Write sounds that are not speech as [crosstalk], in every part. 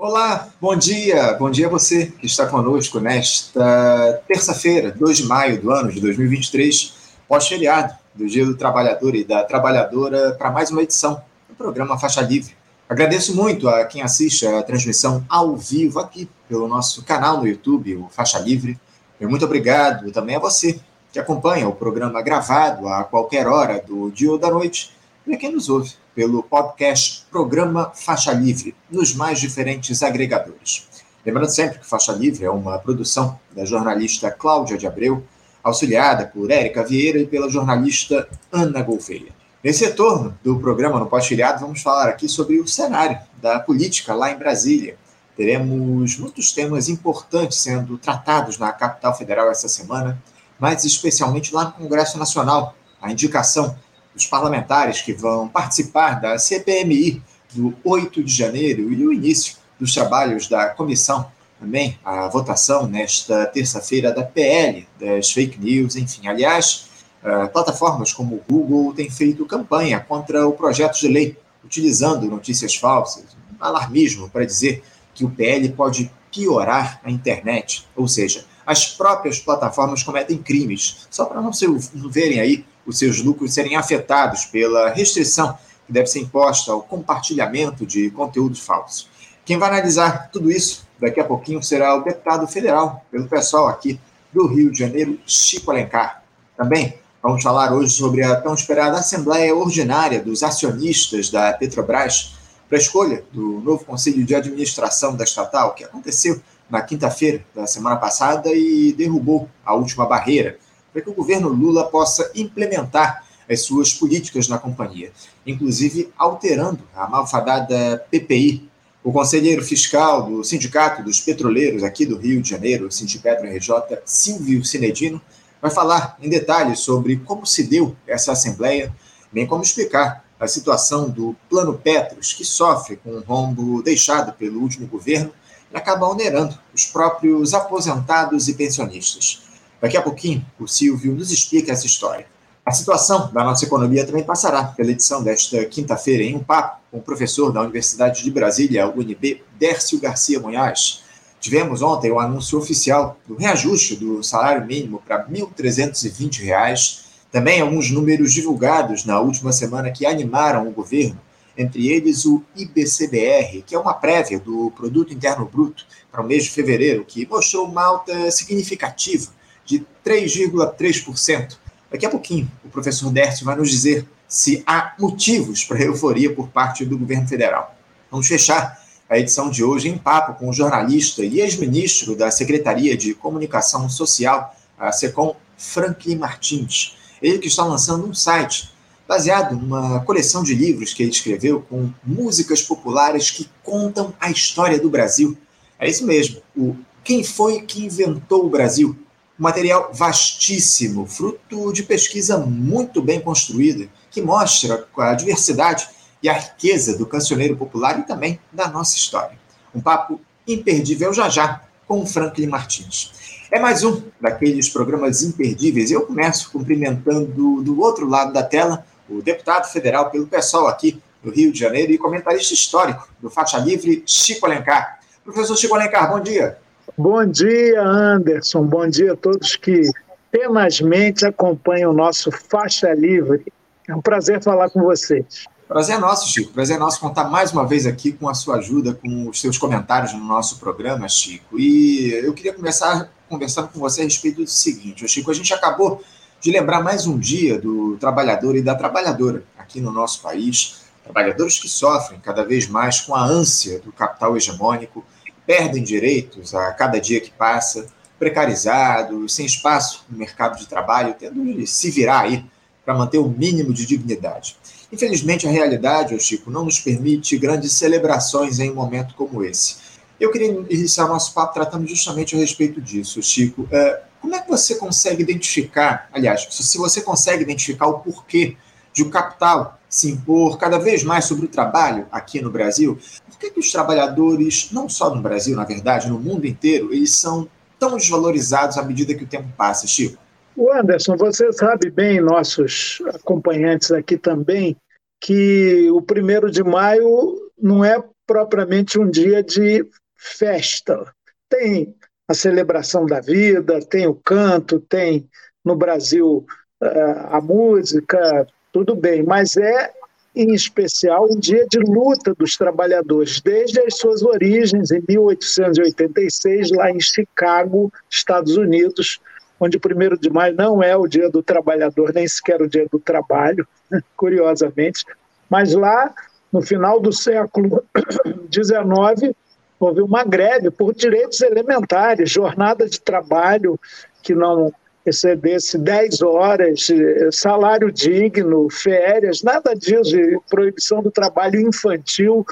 Olá, bom dia, bom dia a você que está conosco nesta terça-feira, 2 de maio do ano de 2023, pós-feriado do Dia do Trabalhador e da Trabalhadora, para mais uma edição do programa Faixa Livre. Agradeço muito a quem assiste a transmissão ao vivo aqui pelo nosso canal no YouTube, o Faixa Livre. E muito obrigado também a você que acompanha o programa gravado a qualquer hora do dia ou da noite e quem nos ouve pelo podcast Programa Faixa Livre, nos mais diferentes agregadores. Lembrando sempre que Faixa Livre é uma produção da jornalista Cláudia de Abreu, auxiliada por Érica Vieira e pela jornalista Ana Gouveia. Nesse retorno do programa no pós-filiado, vamos falar aqui sobre o cenário da política lá em Brasília. Teremos muitos temas importantes sendo tratados na capital federal essa semana, mas especialmente lá no Congresso Nacional, a indicação dos parlamentares que vão participar da CPMI do 8 de janeiro e o início dos trabalhos da comissão também, a votação nesta terça-feira da PL, das fake news, enfim. Aliás, uh, plataformas como o Google têm feito campanha contra o projeto de lei, utilizando notícias falsas, um alarmismo para dizer que o PL pode piorar a internet, ou seja, as próprias plataformas cometem crimes, só para não, se, verem aí os seus lucros serem afetados pela restrição que deve ser imposta ao compartilhamento de conteúdos falsos. Quem vai analisar tudo isso daqui a pouquinho será o deputado federal, pelo pessoal aqui do Rio de Janeiro, Chico Alencar. Também vamos falar hoje sobre a tão esperada Assembleia Ordinária dos Acionistas da Petrobras para a escolha do novo Conselho de Administração da estatal, que aconteceu na quinta-feira da semana passada e derrubou a última barreira para que o governo Lula possa implementar as suas políticas na companhia, inclusive alterando a malfadada PPI. O conselheiro fiscal do Sindicato dos Petroleiros aqui do Rio de Janeiro, Sindipetro RJ, Silvio Cinedino, vai falar em detalhes sobre como se deu essa assembleia, bem como explicar a situação do Plano Petros, que sofre com o rombo deixado pelo último governo e acaba onerando os próprios aposentados e pensionistas. Daqui a pouquinho, o Silvio nos explica essa história. A situação da nossa economia também passará pela edição desta quinta-feira em um papo com o professor da Universidade de Brasília, UNB, Dércio Garcia Munhoz. Tivemos ontem o anúncio oficial do reajuste do salário mínimo para R$ 1.320. Também alguns números divulgados na última semana que animaram o governo, entre eles o IBCBR, que é uma prévia do Produto Interno Bruto para o mês de fevereiro, que mostrou uma alta significativa de 3,3%. Daqui a pouquinho, o professor Dércio vai nos dizer se há motivos para euforia por parte do governo federal. Vamos fechar a edição de hoje em papo com o jornalista e ex-ministro da Secretaria de Comunicação Social, a SECOM, Franklin Martins. Ele que está lançando um site baseado numa coleção de livros que ele escreveu com músicas populares que contam a história do Brasil. É isso mesmo, o Quem Foi que Inventou o Brasil? Um material vastíssimo, fruto de pesquisa muito bem construída, que mostra a diversidade e a riqueza do cancioneiro popular e também da nossa história. Um papo imperdível já já com o Franklin Martins. É mais um daqueles programas imperdíveis. Eu começo cumprimentando do outro lado da tela o deputado federal pelo pessoal aqui do Rio de Janeiro e comentarista histórico do Faixa Livre, Chico Alencar. Professor Chico Alencar, bom dia. Bom dia, Anderson. Bom dia a todos que tenazmente acompanham o nosso Faixa Livre. É um prazer falar com vocês. Prazer é nosso, Chico. Prazer é nosso contar mais uma vez aqui com a sua ajuda, com os seus comentários no nosso programa, Chico. E eu queria começar conversando com você a respeito do seguinte, Chico. A gente acabou de lembrar mais um dia do trabalhador e da trabalhadora aqui no nosso país. Trabalhadores que sofrem cada vez mais com a ânsia do capital hegemônico perdem direitos a cada dia que passa, precarizados, sem espaço no mercado de trabalho, tendo de se virar aí para manter o mínimo de dignidade. Infelizmente, a realidade, Chico, não nos permite grandes celebrações em um momento como esse. Eu queria iniciar nosso papo tratando justamente a respeito disso, Chico. É, como é que você consegue identificar, aliás, se você consegue identificar o porquê de o capital se impor cada vez mais sobre o trabalho aqui no Brasil, por que, que os trabalhadores, não só no Brasil, na verdade, no mundo inteiro, eles são tão desvalorizados à medida que o tempo passa, Chico? O Anderson, você sabe bem, nossos acompanhantes aqui também, que o primeiro de maio não é propriamente um dia de festa. Tem a celebração da vida, tem o canto, tem no Brasil eh, a música, tudo bem, mas é em especial um dia de luta dos trabalhadores, desde as suas origens em 1886, lá em Chicago, Estados Unidos, onde o 1 de maio não é o dia do trabalhador, nem sequer o dia do trabalho, [laughs] curiosamente, mas lá no final do século [coughs] XIX houve uma greve por direitos elementares, jornada de trabalho que não excedesse 10 horas, salário digno, férias, nada disso, proibição do trabalho infantil,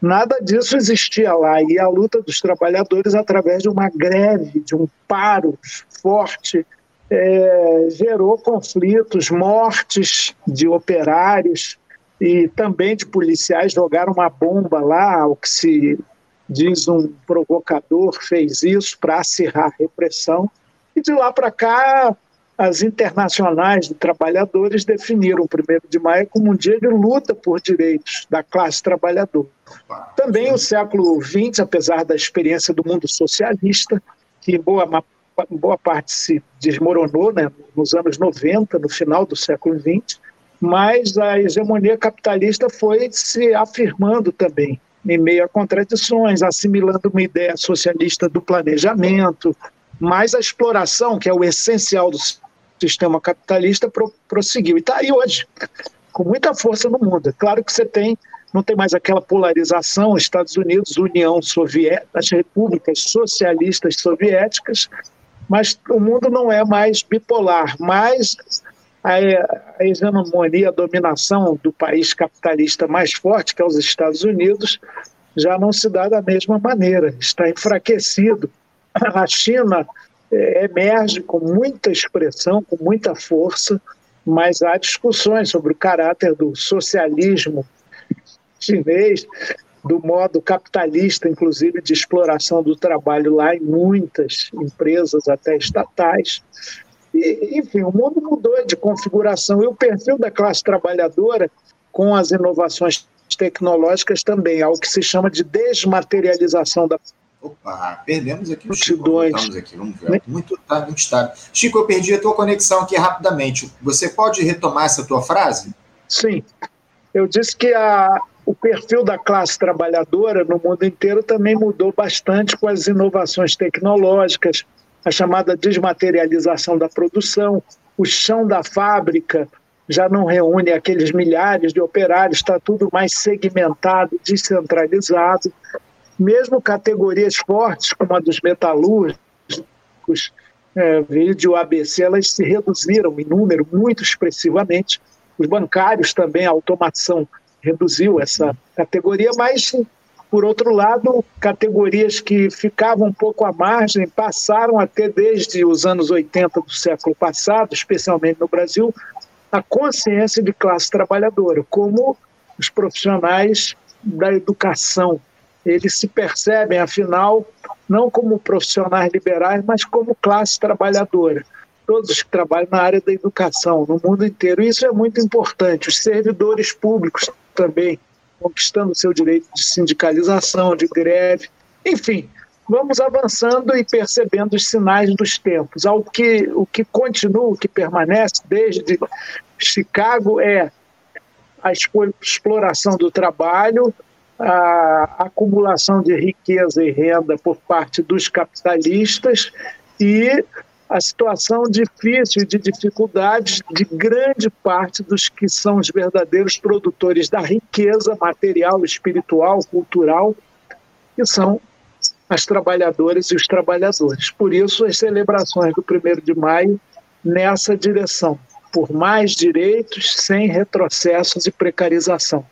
nada disso existia lá. E a luta dos trabalhadores, através de uma greve, de um paro forte, é, gerou conflitos, mortes de operários e também de policiais. Jogaram uma bomba lá, o que se diz um provocador fez isso para acirrar a repressão. E de lá para cá, as internacionais de trabalhadores definiram o 1 de maio como um dia de luta por direitos da classe trabalhadora. Também o século XX, apesar da experiência do mundo socialista, que em boa, boa parte se desmoronou né, nos anos 90, no final do século XX, mas a hegemonia capitalista foi se afirmando também, em meio a contradições, assimilando uma ideia socialista do planejamento, mas a exploração, que é o essencial do sistema capitalista, pro, prosseguiu. E está aí hoje, com muita força no mundo. É claro que você tem, não tem mais aquela polarização, Estados Unidos, União Soviética, as repúblicas socialistas soviéticas, mas o mundo não é mais bipolar, mas a, a hegemonia, a dominação do país capitalista mais forte, que é os Estados Unidos, já não se dá da mesma maneira, está enfraquecido a China é, emerge com muita expressão, com muita força, mas há discussões sobre o caráter do socialismo chinês, do modo capitalista, inclusive de exploração do trabalho lá em muitas empresas, até estatais. E, enfim, o mundo mudou de configuração e o perfil da classe trabalhadora, com as inovações tecnológicas também, algo que se chama de desmaterialização da Opa, perdemos aqui o Chico. Voltamos aqui, vamos ver. Muito, tá muito estável. Chico, eu perdi a tua conexão aqui rapidamente. Você pode retomar essa tua frase? Sim. Eu disse que a, o perfil da classe trabalhadora no mundo inteiro também mudou bastante com as inovações tecnológicas, a chamada desmaterialização da produção, o chão da fábrica já não reúne aqueles milhares de operários, está tudo mais segmentado, descentralizado mesmo categorias fortes, como a dos metalúrgicos, é, vídeo ABC, elas se reduziram em número muito expressivamente. Os bancários também, a automação reduziu essa categoria, mas, por outro lado, categorias que ficavam um pouco à margem passaram a ter, desde os anos 80 do século passado, especialmente no Brasil, a consciência de classe trabalhadora, como os profissionais da educação, eles se percebem, afinal, não como profissionais liberais, mas como classe trabalhadora. Todos que trabalham na área da educação, no mundo inteiro. Isso é muito importante. Os servidores públicos também conquistando seu direito de sindicalização, de greve. Enfim, vamos avançando e percebendo os sinais dos tempos. Ao que, o que continua, o que permanece desde Chicago é a exploração do trabalho, a acumulação de riqueza e renda por parte dos capitalistas e a situação difícil de dificuldades de grande parte dos que são os verdadeiros produtores da riqueza material, espiritual, cultural, que são as trabalhadoras e os trabalhadores. Por isso, as celebrações do 1 de maio nessa direção, por mais direitos, sem retrocessos e precarização.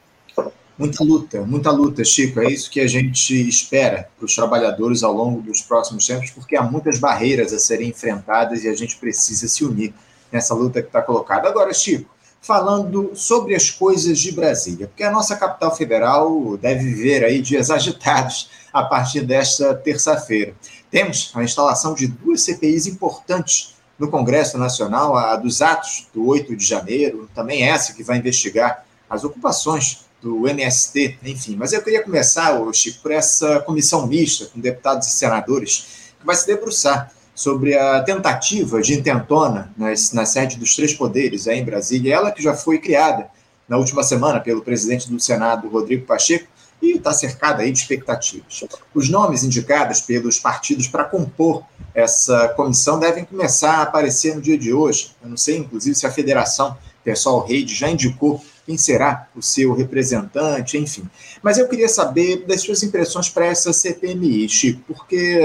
Muita luta, muita luta, Chico. É isso que a gente espera para os trabalhadores ao longo dos próximos tempos, porque há muitas barreiras a serem enfrentadas e a gente precisa se unir nessa luta que está colocada. Agora, Chico, falando sobre as coisas de Brasília, porque a nossa capital federal deve viver aí dias agitados a partir desta terça-feira. Temos a instalação de duas CPIs importantes no Congresso Nacional, a dos atos do 8 de janeiro, também essa que vai investigar as ocupações do MST, enfim. Mas eu queria começar, Chico, por essa comissão mista com deputados e senadores que vai se debruçar sobre a tentativa de intentona nas, na sede dos três poderes aí em Brasília, ela que já foi criada na última semana pelo presidente do Senado, Rodrigo Pacheco, e está cercada aí de expectativas. Os nomes indicados pelos partidos para compor essa comissão devem começar a aparecer no dia de hoje. Eu não sei, inclusive, se a federação Pessoal Rede já indicou quem será o seu representante, enfim. Mas eu queria saber das suas impressões para essa CPMI, Chico, porque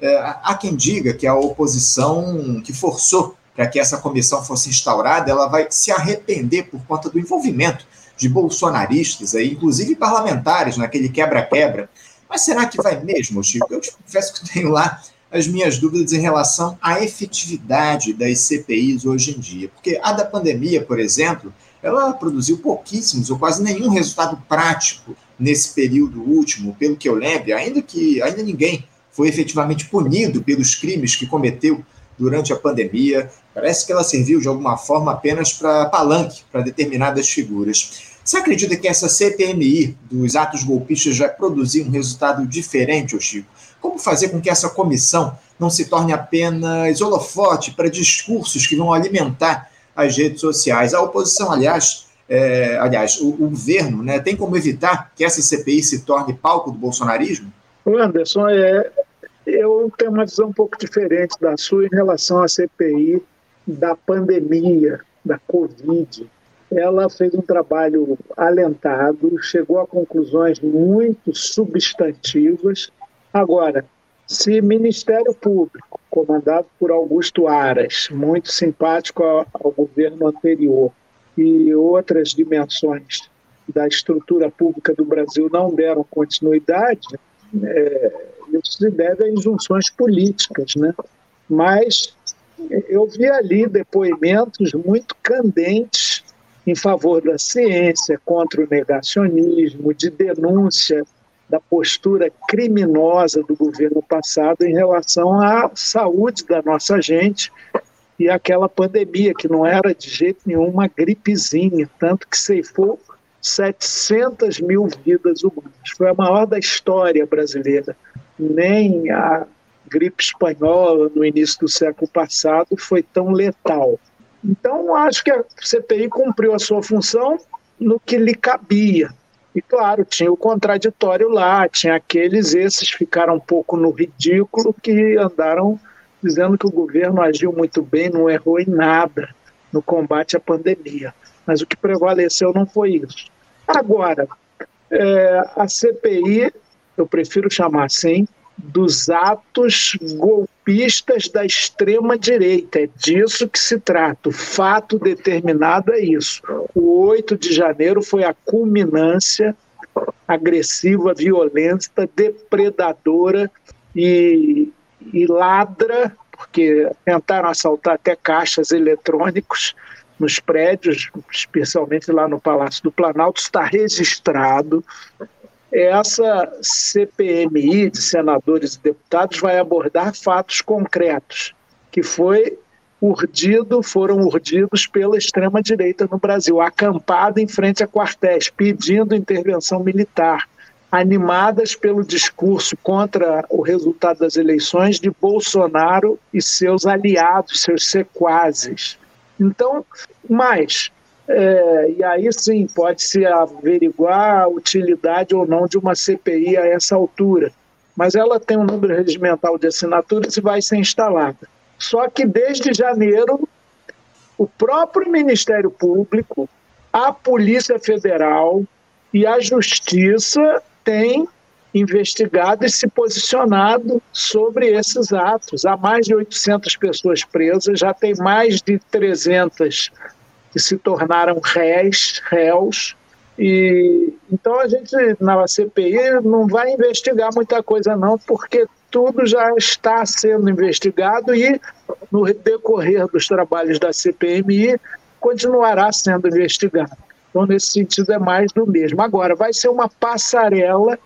é, há quem diga que a oposição que forçou para que essa comissão fosse instaurada, ela vai se arrepender por conta do envolvimento de bolsonaristas, aí, inclusive parlamentares, naquele quebra-quebra. Mas será que vai mesmo, Chico? Eu te confesso que tenho lá as minhas dúvidas em relação à efetividade das CPIs hoje em dia. Porque a da pandemia, por exemplo, ela produziu pouquíssimos ou quase nenhum resultado prático nesse período último, pelo que eu lembro, ainda que ainda ninguém foi efetivamente punido pelos crimes que cometeu durante a pandemia. Parece que ela serviu de alguma forma apenas para palanque para determinadas figuras. Você acredita que essa CPMI dos atos golpistas vai produzir um resultado diferente, Chico? Como fazer com que essa comissão não se torne apenas holofote para discursos que vão alimentar as redes sociais? A oposição, aliás, é, aliás, o, o, governo né, tem como evitar que essa CPI se torne palco do bolsonarismo? Anderson, é, eu tenho uma visão um pouco diferente da sua em relação à CPI da pandemia, da Covid ela fez um trabalho alentado, chegou a conclusões muito substantivas. Agora, se Ministério Público, comandado por Augusto Aras, muito simpático ao, governo anterior, e outras dimensões da estrutura pública do Brasil não deram continuidade, é, isso se deve a injunções políticas, né? Mas eu vi ali depoimentos muito candentes em favor da ciência, contra o negacionismo, de denúncia da postura criminosa do governo passado em relação à saúde da nossa gente e aquela pandemia que não era de jeito nenhum uma gripezinha, tanto que ceifou 700 mil vidas humanas. Foi a maior da história brasileira. Nem a gripe espanhola no início do século passado foi tão letal. Então, acho que a CPI cumpriu a sua função no que lhe cabia. E, claro, tinha o contraditório lá, tinha aqueles, esses ficaram um pouco no ridículo, que andaram dizendo que o governo agiu muito bem, não errou em nada no combate à pandemia. Mas o que prevaleceu não foi isso. Agora, é, a CPI, eu prefiro chamar assim, dos atos golpistas da extrema-direita. É disso que se trata. O fato determinado é isso. O 8 de janeiro foi a culminância agressiva, violenta, depredadora e, e ladra, porque tentaram assaltar até caixas eletrônicos nos prédios, especialmente lá no Palácio do Planalto, está registrado. Essa CPMI de senadores e deputados vai abordar fatos concretos, que foi urdido, foram urdidos pela extrema-direita no Brasil, acampada em frente a quartéis, pedindo intervenção militar, animadas pelo discurso contra o resultado das eleições de Bolsonaro e seus aliados, seus sequazes. Então, mais, é, e aí sim pode-se averiguar a utilidade ou não de uma CPI a essa altura. Mas ela tem um número regimental de assinaturas e vai ser instalada. Só que desde janeiro, o próprio Ministério Público, a Polícia Federal e a Justiça têm investigado e se posicionado sobre esses atos. Há mais de 800 pessoas presas, já tem mais de 300 que se tornaram réis, réus. E então a gente na CPI não vai investigar muita coisa não, porque tudo já está sendo investigado e no decorrer dos trabalhos da CPMI continuará sendo investigado. Então nesse sentido é mais do mesmo. Agora vai ser uma passarela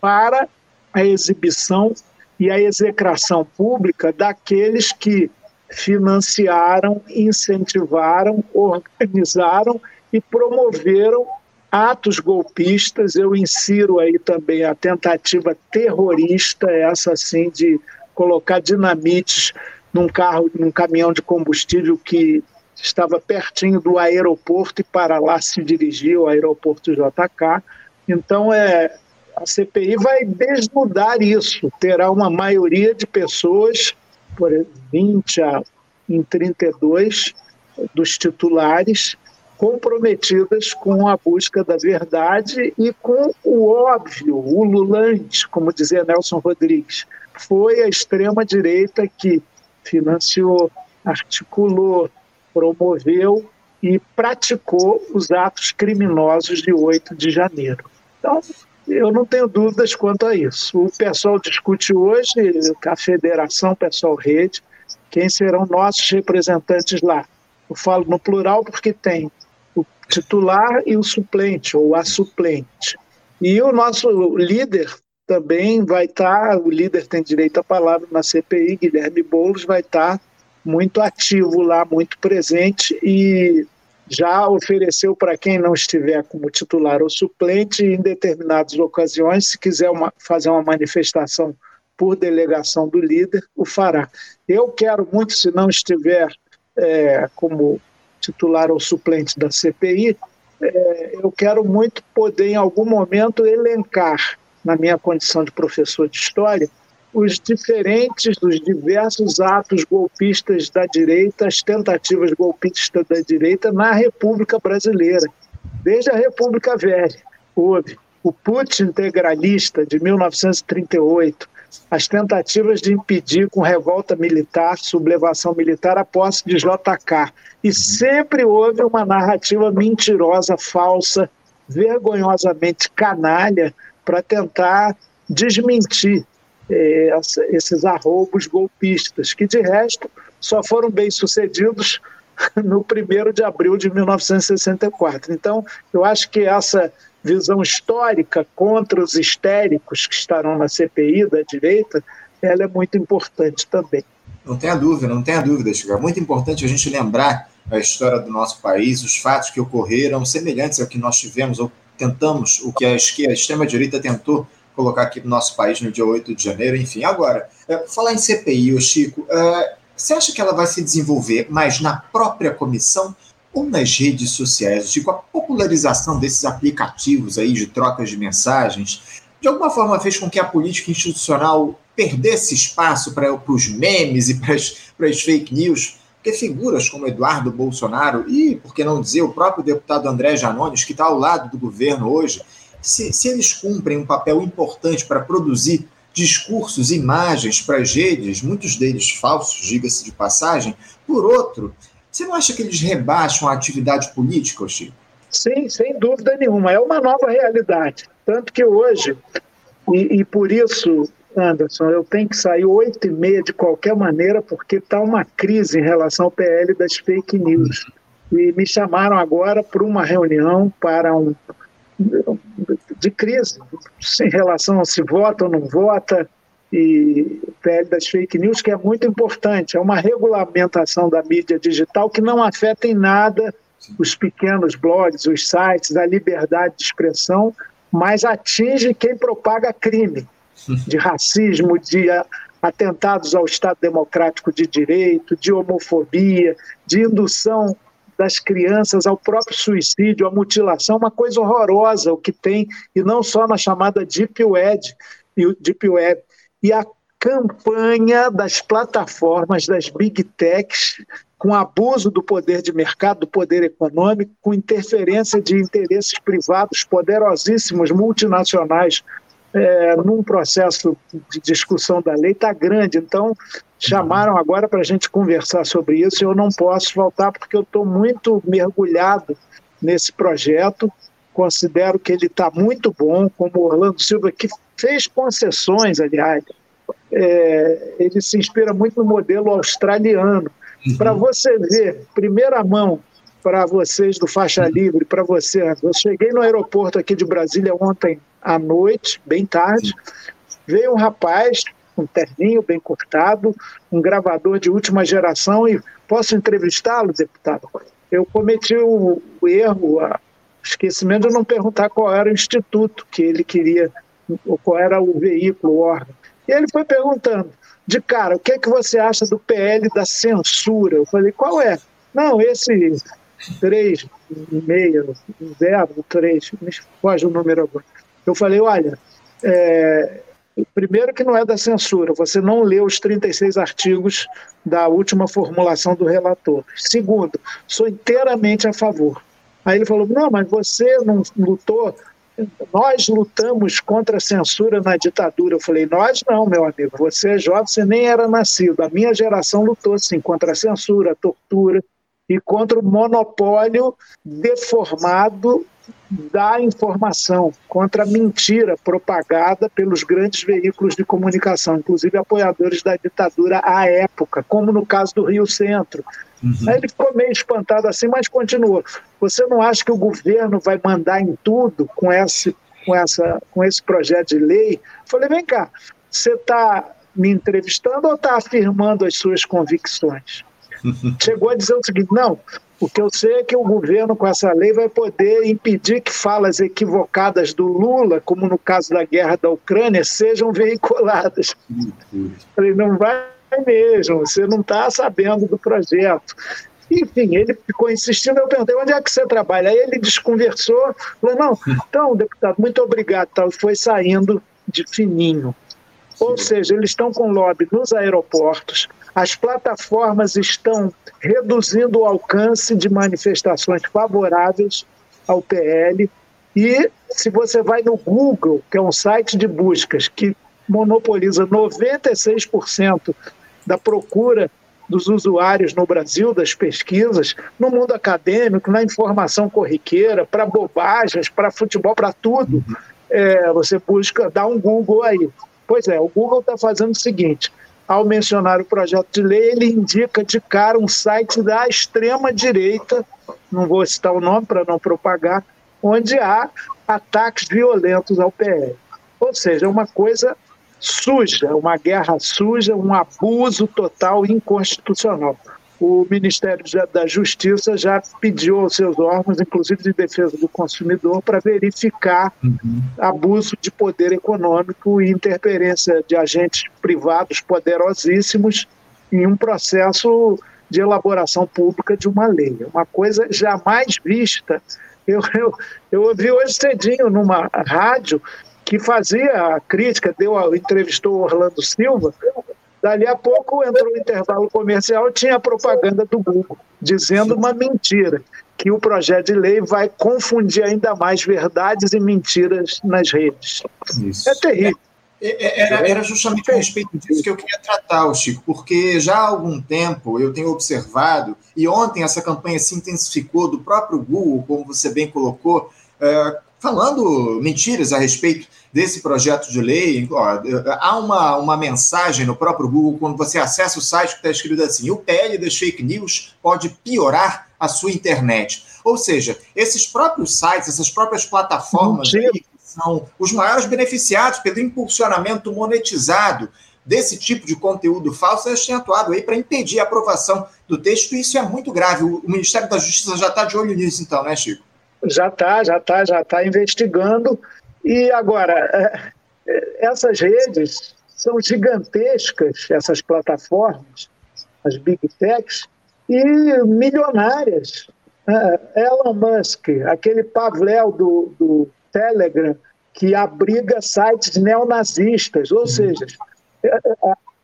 para a exibição e a execração pública daqueles que financiaram, incentivaram, organizaram e promoveram atos golpistas, eu insiro aí também a tentativa terrorista, essa sim de colocar dinamites num carro, num caminhão de combustível que estava pertinho do aeroporto e para lá se dirigiu o aeroporto JK. Então, é, a CPI vai desnudar isso. Terá uma maioria de pessoas, por 20 a em 32, dos titulares, comprometidas com a busca da verdade e com o óbvio, o lulante, como dizia Nelson Rodrigues. Foi a extrema-direita que financiou, articulou, promoveu e praticou os atos criminosos de 8 de janeiro. Então, eu não tenho dúvidas quanto a isso. O pessoal discute hoje, a Federação Pessoal Rede, quem serão nossos representantes lá. Eu falo no plural porque tem o titular e o suplente, ou a suplente. E o nosso líder também vai estar, o líder tem direito à palavra na CPI, Guilherme Boulos, vai estar muito ativo lá, muito presente e já ofereceu para quem não estiver como titular ou suplente, em determinadas ocasiões, se quiser uma, fazer uma manifestação por delegação do líder, o fará. Eu quero muito, se não estiver é, como titular ou suplente da CPI, é, eu quero muito poder, em algum momento, elencar, na minha condição de professor de história, os diferentes, os diversos atos golpistas da direita, as tentativas golpistas da direita na República Brasileira, desde a República Velha. Houve o putsch integralista de 1938, as tentativas de impedir com revolta militar, sublevação militar, a posse de JK. E sempre houve uma narrativa mentirosa, falsa, vergonhosamente canalha, para tentar desmentir eh, esses arroubos golpistas, que de resto só foram bem sucedidos [laughs] no 1 de abril de 1964. Então, eu acho que essa visão histórica contra os histéricos que estarão na CPI da direita, ela é muito importante também. Não tenha dúvida, não tenha dúvida, Chico. É muito importante a gente lembrar a história do nosso país, os fatos que ocorreram semelhantes ao que nós tivemos ou tentamos, o que a a extrema-direita tentou colocar aqui no nosso país no dia 8 de janeiro, enfim. Agora, é, falar em CPI, ô Chico, é, você acha que ela vai se desenvolver mais na própria comissão ou nas redes sociais, tipo a popularização desses aplicativos aí de trocas de mensagens, de alguma forma fez com que a política institucional perdesse espaço para os memes e para as fake news, porque figuras como Eduardo Bolsonaro e, por que não dizer, o próprio deputado André Janones, que está ao lado do governo hoje, se, se eles cumprem um papel importante para produzir discursos, imagens para as redes, muitos deles falsos, diga-se de passagem, por outro, você não acha que eles rebaixam a atividade política, Chico? Sim, sem dúvida nenhuma. É uma nova realidade. Tanto que hoje, e, e por isso, Anderson, eu tenho que sair oito e meia de qualquer maneira, porque está uma crise em relação ao PL das fake news. E me chamaram agora para uma reunião para um de crise em relação a se vota ou não vota, e o PL das fake news, que é muito importante. É uma regulamentação da mídia digital que não afeta em nada os pequenos blogs, os sites, a liberdade de expressão, mas atinge quem propaga crime [laughs] de racismo, de atentados ao Estado Democrático de Direito, de homofobia, de indução das crianças ao próprio suicídio, à mutilação, uma coisa horrorosa o que tem, e não só na chamada Deep Web, Deep Web e a campanha das plataformas, das big techs, com abuso do poder de mercado, do poder econômico, com interferência de interesses privados poderosíssimos, multinacionais, é, num processo de discussão da lei, está grande. Então, chamaram agora para a gente conversar sobre isso. Eu não posso voltar porque eu estou muito mergulhado nesse projeto. Considero que ele está muito bom, como Orlando Silva, que fez concessões, aliás. É, ele se inspira muito no modelo australiano. Uhum. Para você ver, primeira mão, para vocês do Faixa Livre, para você, eu cheguei no aeroporto aqui de Brasília ontem à noite, bem tarde, veio um rapaz, um terninho bem cortado, um gravador de última geração e posso entrevistá-lo, deputado? Eu cometi o, o erro há esquecimento de não perguntar qual era o instituto que ele queria, ou qual era o veículo, o órgão. E ele foi perguntando, de cara, o que é que você acha do PL da censura? Eu falei, qual é? Não, esse 3, meio, 0, 3, me foge o número agora. Eu falei, olha, é, primeiro que não é da censura, você não leu os 36 artigos da última formulação do relator. Segundo, sou inteiramente a favor. Aí ele falou, não, mas você não lutou nós lutamos contra a censura na ditadura. Eu falei, nós não, meu amigo, você é jovem, você nem era nascido. A minha geração lutou, sim, contra a censura, a tortura e contra o monopólio deformado da informação, contra a mentira propagada pelos grandes veículos de comunicação, inclusive apoiadores da ditadura à época, como no caso do Rio Centro. Uhum. Aí ele ficou meio espantado assim, mas continuou. Você não acha que o governo vai mandar em tudo com esse, com essa, com esse projeto de lei? falei, vem cá, você está me entrevistando ou está afirmando as suas convicções? [laughs] Chegou a dizer o seguinte: não, o que eu sei é que o governo, com essa lei, vai poder impedir que falas equivocadas do Lula, como no caso da guerra da Ucrânia, sejam veiculadas. Falei, não vai mesmo, você não está sabendo do projeto. Enfim, ele ficou insistindo, eu perguntei, onde é que você trabalha? Aí ele desconversou, falou, não, então, deputado, muito obrigado, tal, foi saindo de fininho. Ou seja, eles estão com lobby nos aeroportos, as plataformas estão reduzindo o alcance de manifestações favoráveis ao PL. E se você vai no Google, que é um site de buscas que monopoliza 96% da procura dos usuários no Brasil, das pesquisas, no mundo acadêmico, na informação corriqueira, para bobagens, para futebol, para tudo. É, você busca, dá um Google aí. Pois é, o Google está fazendo o seguinte: ao mencionar o projeto de lei, ele indica de cara um site da extrema-direita, não vou citar o nome para não propagar, onde há ataques violentos ao PL. Ou seja, é uma coisa suja, uma guerra suja, um abuso total inconstitucional. O Ministério da Justiça já pediu aos seus órgãos, inclusive de defesa do consumidor, para verificar uhum. abuso de poder econômico e interferência de agentes privados poderosíssimos em um processo de elaboração pública de uma lei. É uma coisa jamais vista. Eu, eu, eu ouvi hoje cedinho numa rádio que fazia a crítica, deu, entrevistou o Orlando Silva. Dali a pouco entrou no intervalo comercial, tinha a propaganda do Google, dizendo uma mentira, que o projeto de lei vai confundir ainda mais verdades e mentiras nas redes. Isso. É terrível. É, é, era, era, justamente a respeito disso que eu queria tratar, Chico, porque já há algum tempo eu tenho observado, e ontem essa campanha se intensificou do próprio Google, como você bem colocou, é, falando mentiras a respeito desse projeto de lei. Ó, há uma, uma mensagem no próprio Google, quando você acessa o site, que está escrito assim: o PL das fake news pode piorar a sua internet. Ou seja, esses próprios sites, essas próprias plataformas aí, são os maiores beneficiados pelo impulsionamento monetizado desse tipo de conteúdo falso, eles têm atuado aí para impedir a aprovação do texto, e isso é muito grave. O Ministério da Justiça já está de olho nisso, então, né, Chico? Já está, já está, já está investigando. E agora, é, é, essas redes são gigantescas, essas plataformas, as big techs, e milionárias. É, Elon Musk, aquele Pavel do, do Telegram, que abriga sites neonazistas, ou seja,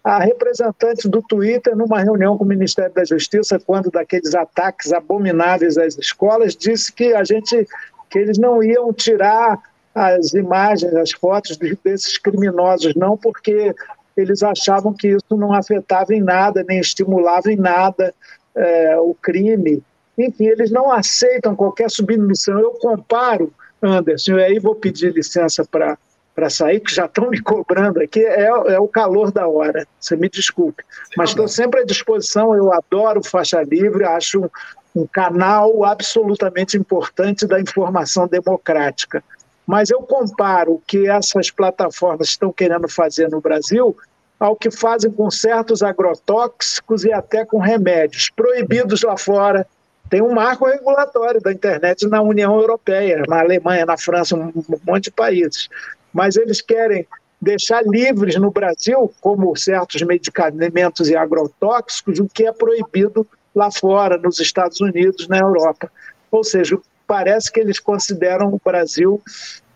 a representante do Twitter, numa reunião com o Ministério da Justiça, quando daqueles ataques abomináveis às escolas, disse que a gente que eles não iam tirar as imagens, as fotos desses criminosos, não, porque eles achavam que isso não afetava em nada, nem estimulava em nada é, o crime. Enfim, eles não aceitam qualquer submissão. Eu comparo, Anderson, e aí vou pedir licença para para sair, que já estão me cobrando aqui, é, é, o calor da hora. Você me desculpe. Mas estou sempre à disposição, eu adoro faixa livre, acho um, um canal absolutamente importante da informação democrática. Mas eu comparo o que essas plataformas estão querendo fazer no Brasil ao que fazem com certos agrotóxicos e até com remédios proibidos lá fora, Tem um marco regulatório da internet na União Europeia, na Alemanha, na França, um monte de países. Mas eles querem deixar livres no Brasil, como certos medicamentos e agrotóxicos, o que é proibido lá fora, nos Estados Unidos, na Europa. Ou seja, parece que eles consideram o Brasil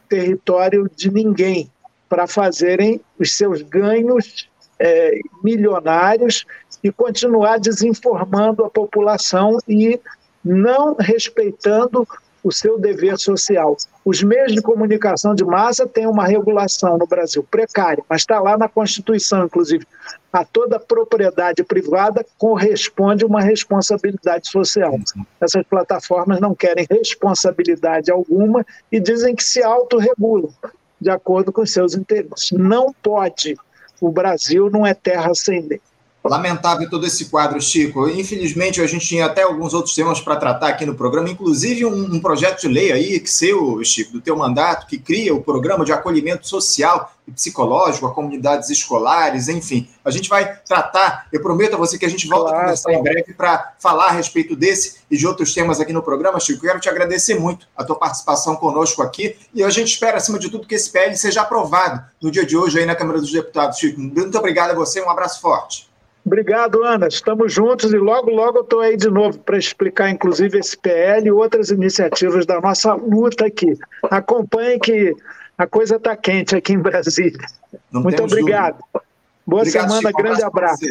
território de ninguém para fazerem os seus ganhos é, milionários e continuar desinformando a população e não respeitando o seu dever social. Os meios de comunicação de massa têm uma regulação no Brasil precária, mas está lá na Constituição, inclusive. A toda propriedade privada corresponde uma responsabilidade social. Essas plataformas não querem responsabilidade alguma e dizem que se autorregulam de acordo com seus interesses. Não pode. O Brasil não é terra sem lei. Lamentável todo esse quadro, Chico. Infelizmente, a gente tinha até alguns outros temas para tratar aqui no programa, inclusive um, um, projeto de lei aí, que seu, Chico, do teu mandato, que cria o programa de acolhimento social e psicológico a comunidades escolares, enfim. A gente vai tratar, eu prometo a você que a gente volta claro, a conversar em breve para falar a respeito desse e de outros temas aqui no programa, Chico. Quero te agradecer muito a tua participação conosco aqui e a gente espera, acima de tudo, que esse PL seja aprovado no dia de hoje aí na Câmara dos Deputados, Chico. Muito obrigado a você, um abraço forte. Obrigado, Ana. Estamos juntos e logo, logo eu estou aí de novo para explicar, inclusive, esse PL e outras iniciativas da nossa luta aqui. Acompanhe que a coisa está quente aqui em Brasília. Não Muito obrigado. Dúvida. Boa obrigado, semana, Chico. grande abraço.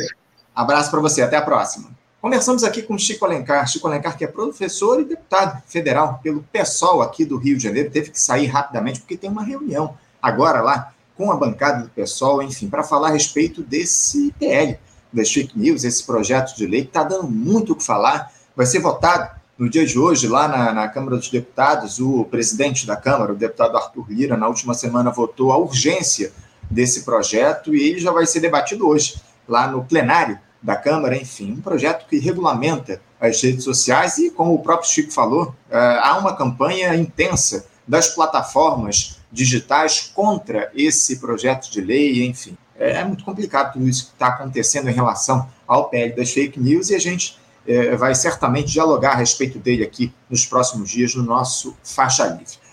Abraço para você, até a próxima. Conversamos aqui com Chico Alencar. Chico Alencar, que é professor e deputado federal pelo PSOL aqui do Rio de Janeiro, teve que sair rapidamente porque tem uma reunião agora lá com a bancada do PSOL, enfim, para falar a respeito desse PL das fake news, esse projeto de lei que está dando muito o que falar, vai ser votado no dia de hoje, lá na, na, Câmara dos Deputados, o presidente da Câmara, o deputado Arthur Lira, na última semana votou a urgência desse projeto e ele já vai ser debatido hoje, lá no plenário da Câmara, enfim, um projeto que regulamenta as redes sociais e, como o próprio Chico falou, eh, há uma campanha intensa das plataformas digitais contra esse projeto de lei, enfim. É, é muito complicado tudo isso que está acontecendo em relação ao PL das fake news e a gente é, vai certamente dialogar a respeito dele aqui nos próximos dias no nosso Faixa Livre.